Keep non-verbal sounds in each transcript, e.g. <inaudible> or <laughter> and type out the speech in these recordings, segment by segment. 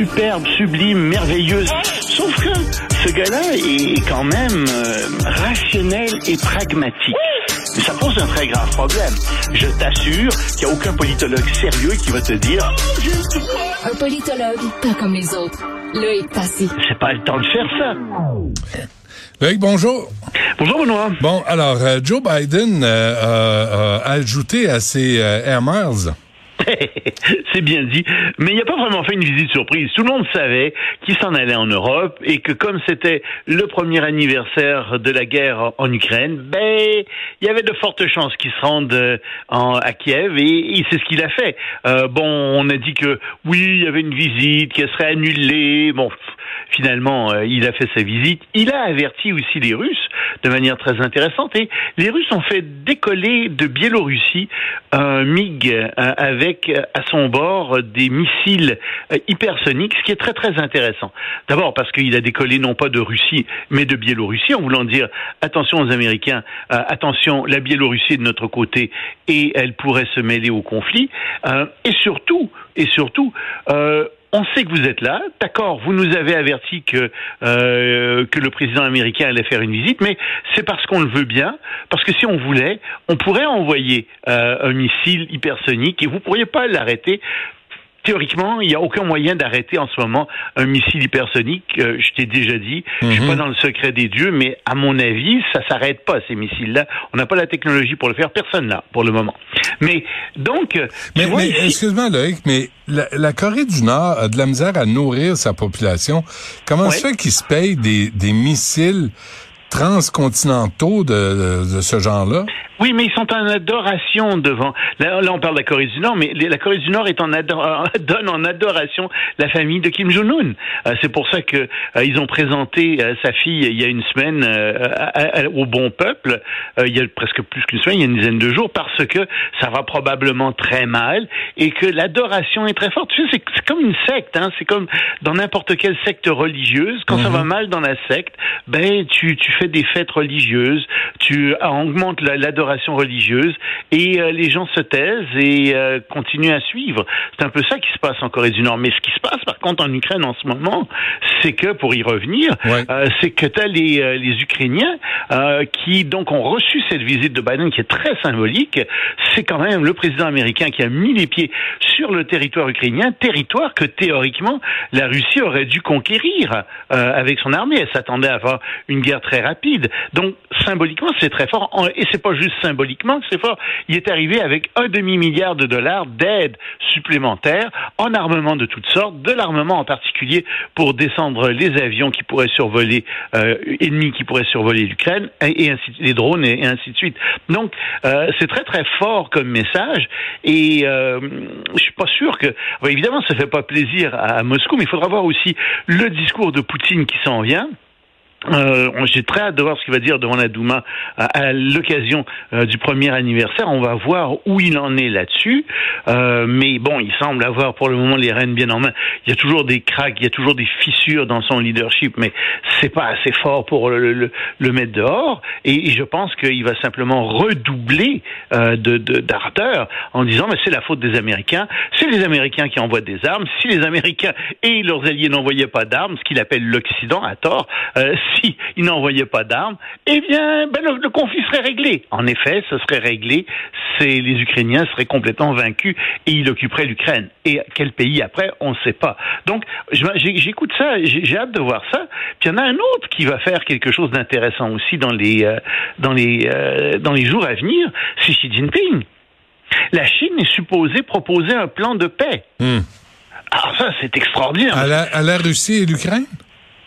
superbe, sublime, merveilleuse. Sauf que ce gars-là est quand même euh, rationnel et pragmatique. Mais ça pose un très grave problème. Je t'assure qu'il n'y a aucun politologue sérieux qui va te dire Un politologue, pas comme les autres. Loïc Passy. c'est pas le temps de faire ça. Loïc, bonjour. Bonjour Benoît. Bon, alors, euh, Joe Biden euh, euh, a ajouté à ses euh, Air Miles <laughs> c'est bien dit. Mais il n'a pas vraiment fait une visite surprise. Tout le monde savait qu'il s'en allait en Europe et que comme c'était le premier anniversaire de la guerre en Ukraine, ben, il y avait de fortes chances qu'il se rende euh, à Kiev et, c'est ce qu'il a fait. Euh, bon, on a dit que oui, il y avait une visite, qu'elle serait annulée. Bon, finalement, euh, il a fait sa visite. Il a averti aussi les Russes de manière très intéressante et les Russes ont fait décoller de Biélorussie un MiG euh, avec euh, à son bord des missiles euh, hypersoniques, ce qui est très très intéressant. D'abord parce qu'il a décollé non pas de Russie, mais de Biélorussie, en voulant dire attention aux Américains, euh, attention, la Biélorussie est de notre côté et elle pourrait se mêler au conflit. Euh, et surtout, et surtout, euh, on sait que vous êtes là, d'accord, vous nous avez averti que euh, que le président américain allait faire une visite, mais c'est parce qu'on le veut bien, parce que si on voulait, on pourrait envoyer euh, un missile hypersonique et vous pourriez pas l'arrêter. Théoriquement, il n'y a aucun moyen d'arrêter en ce moment un missile hypersonique. Euh, je t'ai déjà dit, je suis Mhm. pas dans le secret des dieux, mais à mon avis, ça s'arrête pas ces missiles-là. On n'a pas la technologie pour le faire, personne là pour le moment. Mais donc, euh, Mais, mais ici- excuse-moi, Loïc, mais la, la Corée du Nord a de la misère à nourrir sa population. Comment Ouais. se fait qu'ils se payent des, des missiles transcontinentaux de, de, de ce genre-là? Oui, mais ils sont en adoration devant. Là, là, on parle de la Corée du Nord, mais la Corée du Nord est en ador- <laughs> donne en adoration la famille de Kim Jong-un. Euh, c'est pour ça que euh, ils ont présenté euh, sa fille il y a une semaine euh, à- à- au bon peuple. il y a presque plus qu'une semaine, il y a une dizaine de jours, parce que ça va probablement très mal et que l'adoration est très forte. Tu sais, c'est, comme une secte. Hein, c'est comme dans n'importe quelle secte religieuse. Quand ça va mal dans la secte, ben tu tu fais des fêtes religieuses, tu augmentes la- religieuse et euh, les gens se taisent et euh, continuent à suivre. C'est un peu ça qui se passe en Corée du Nord. Mais ce qui se passe par contre en Ukraine en ce moment, c'est que pour y revenir, Ouais. euh, c'est que tu as les, les Ukrainiens qui donc ont reçu cette visite de Biden qui est très symbolique. C'est quand même le président américain qui a mis les pieds sur le territoire ukrainien, territoire que théoriquement la Russie aurait dû conquérir euh, avec son armée. Elle s'attendait à avoir une guerre très rapide. Donc symboliquement, c'est très fort. Et c'est pas juste symboliquement que c'est fort. Il est arrivé avec un demi milliard de dollars d'aide supplémentaire en armement de toutes sortes, de l'armement en particulier pour descendre les avions qui pourraient survoler euh, ennemis qui pourraient survoler l'Ukraine et, et ainsi les drones et, et ainsi de suite. Donc euh, c'est très très fort comme message et euh, je suis pas sûr que évidemment ça fait pas plaisir à Moscou, mais il faudra voir aussi le discours de Poutine qui s'en vient. Euh, J'ai très hâte de voir ce qu'il va dire devant la Douma à, à l'occasion euh, du premier anniversaire. On va voir où il en est là-dessus. Euh, mais bon, il semble avoir pour le moment les rênes bien en main. Il y a toujours des cracks, il y a toujours des fissures dans son leadership, mais c'est pas assez fort pour le, mettre dehors. Et, je pense qu'il va simplement redoubler euh, de de- d'ardeur en disant mais c'est la faute des Américains. C'est les Américains qui envoient des armes. Si les Américains et leurs alliés n'envoyaient pas d'armes, ce qu'il appelle l'Occident à tort, si ils n'envoyaient pas d'armes, eh bien, ben, le, le conflit serait réglé. En effet, ce serait réglé. C'est les Ukrainiens seraient complètement vaincus et ils occuperaient l'Ukraine. Et quel pays après, on ne sait pas. Donc, j'écoute ça, j'ai hâte de voir ça. Puis il y en a un autre qui va faire quelque chose d'intéressant aussi dans les euh, dans les euh, dans les jours à venir, c'est Xi Jinping. La Chine est supposée proposer un plan de paix. Hmm. Alors ça, c'est extraordinaire. À la, à la Russie et l'Ukraine?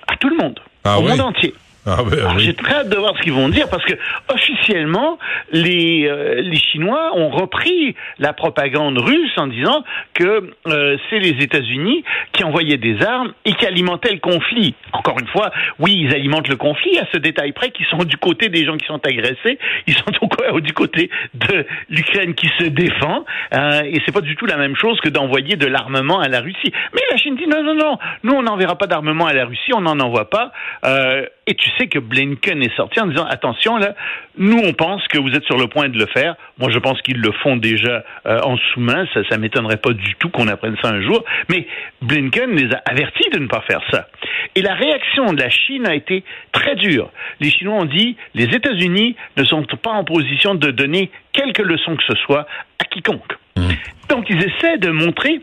À tout le monde. Ah au oui? monde entier. Ah ben oui. J'ai très hâte de voir ce qu'ils vont dire parce que officiellement les euh, les Chinois ont repris la propagande russe en disant que euh, c'est les États-Unis qui envoyaient des armes et qui alimentaient le conflit. Encore une fois, oui, ils alimentent le conflit à ce détail près qu'ils sont du côté des gens qui sont agressés, ils sont au- du côté de l'Ukraine qui se défend euh, et c'est pas du tout la même chose que d'envoyer de l'armement à la Russie. Mais la Chine dit non non non, nous on n'enverra pas d'armement à la Russie, on n'en envoie pas. Euh, et tu sais que Blinken est sorti en disant attention là, nous on pense que vous êtes sur le point de le faire. Moi je pense qu'ils le font déjà euh, en sous-main. Ça, ça m'étonnerait pas du tout qu'on apprenne ça un jour. Mais Blinken les a avertis de ne pas faire ça. Et la réaction de la Chine a été très dure. Les Chinois ont dit les États-Unis ne sont pas en position de donner quelque leçon que ce soit à quiconque. Mmh. Donc ils essaient de montrer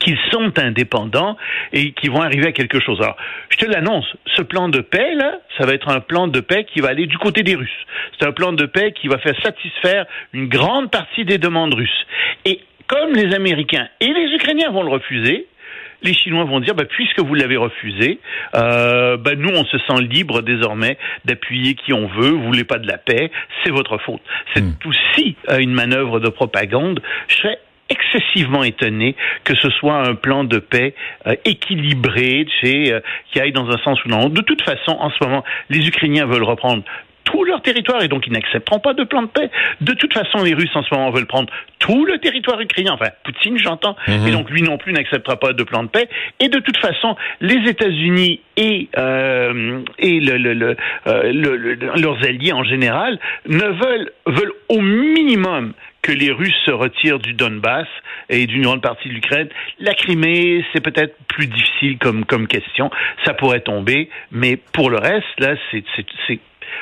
qu'ils sont indépendants et qu'ils vont arriver à quelque chose. Alors, je te l'annonce, ce plan de paix, là, ça va être un plan de paix qui va aller du côté des Russes. C'est un plan de paix qui va faire satisfaire une grande partie des demandes russes. Et comme les Américains et les Ukrainiens vont le refuser, les Chinois vont dire, bah, puisque vous l'avez refusé, euh, bah, nous, on se sent libre désormais d'appuyer qui on veut, vous voulez pas de la paix, c'est votre faute. C'est hmm. aussi euh, une manœuvre de propagande. Je serais excessivement étonné que ce soit un plan de paix euh, équilibré, euh, qui aille dans un sens ou dans l'autre. De toute façon, en ce moment, les Ukrainiens veulent reprendre tout leur territoire et donc ils n'accepteront pas de plan de paix. De toute façon, les Russes en ce moment veulent prendre tout le territoire ukrainien. Enfin, Poutine, j'entends, mhm. et donc lui non plus n'acceptera pas de plan de paix. Et de toute façon, les États-Unis et euh, et le, le, euh, leurs alliés en général ne veulent veulent au minimum que les Russes se retirent du Donbass et d'une grande partie de l'Ukraine. La Crimée, c'est peut-être plus difficile comme, comme question. Ça pourrait tomber, mais pour le reste, là, c'est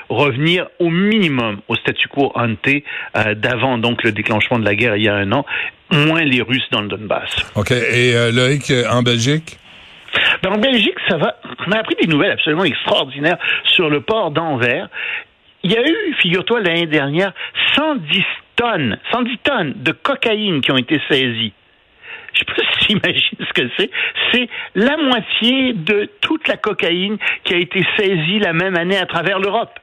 revenir au minimum au statu quo ante euh, d'avant donc le déclenchement de la guerre il y a un an, moins les Russes dans le Donbass. OK. Et euh, Loïc, euh, en Belgique? Ben, en Belgique, ça va. On a appris des nouvelles absolument extraordinaires sur le port d'Anvers. Il y a eu, figure-toi, l'année dernière, 110 tonnes, 110 tonnes de cocaïne qui ont été saisies. Je sais <laughs> si tu ce que c'est. C'est la moitié de toute la cocaïne qui a été saisie la même année à travers l'Europe.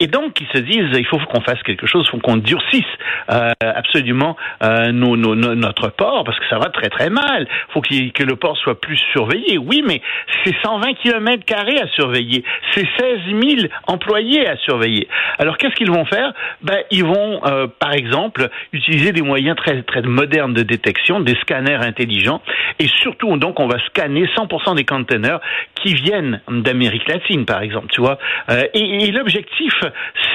Et donc, ils se disent, il faut qu'on fasse quelque chose, il faut qu'on durcisse euh, absolument euh, nos, nos, notre port, parce que ça va très très mal. Il faut que le port soit plus surveillé. Oui, mais c'est 120 kilomètres carrés à surveiller. C'est 16 000 employés à surveiller. Alors, qu'est-ce qu'ils vont faire? Ben, Ils vont, euh, par exemple, utiliser des moyens très très modernes de détection, des scanners intelligents, et surtout, donc, on va scanner 100% des containers qui viennent d'Amérique latine, par exemple, tu vois. Euh, et, et l'objectif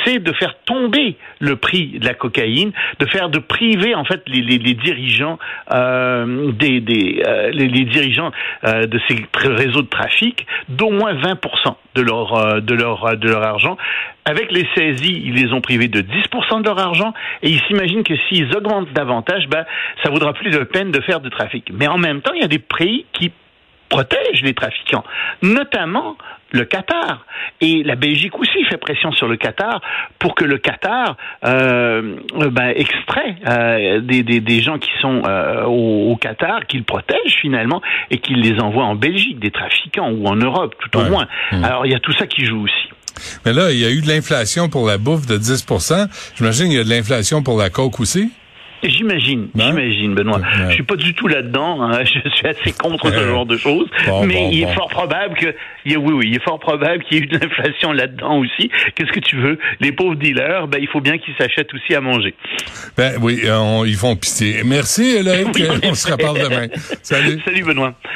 c'est de faire tomber le prix de la cocaïne, de faire de priver en fait les, dirigeants euh, des, euh, les, dirigeants euh, de ces réseaux de trafic d'au moins 20% de leur de leur de leur argent. Avec les saisies, ils les ont privés de 10% de leur argent et ils s'imaginent que s'ils augmentent davantage, ben ça vaudra plus de peine de faire de trafic. Mais en même temps, il y a des pays qui protègent les trafiquants, notamment le Qatar. Et la Belgique aussi fait pression sur le Qatar pour que le Qatar euh, ben, extrait euh, des, des, des, gens qui sont euh, au, Qatar, qu'il protège finalement et qu'il les envoie en Belgique, des trafiquants ou en Europe tout au moins. Hmm. Alors il y a tout ça qui joue aussi. Mais là, il y a eu de l'inflation pour la bouffe de 10 J'imagine qu'il y a de l'inflation pour la coke aussi. J'imagine, j'imagine, Benoît. Je suis pas du tout là-dedans. Hein. <laughs> Je suis assez contre ce genre de choses. mais il est fort probable que, oui, oui, il est fort probable qu'il y ait eu de l'inflation là-dedans aussi. Qu'est-ce que tu veux? Les pauvres dealers, ben il faut bien qu'ils s'achètent aussi à manger. Ben oui, ils font pitié. Merci, Loïc. <laughs> on se reparle demain. Salut. Salut, Benoît.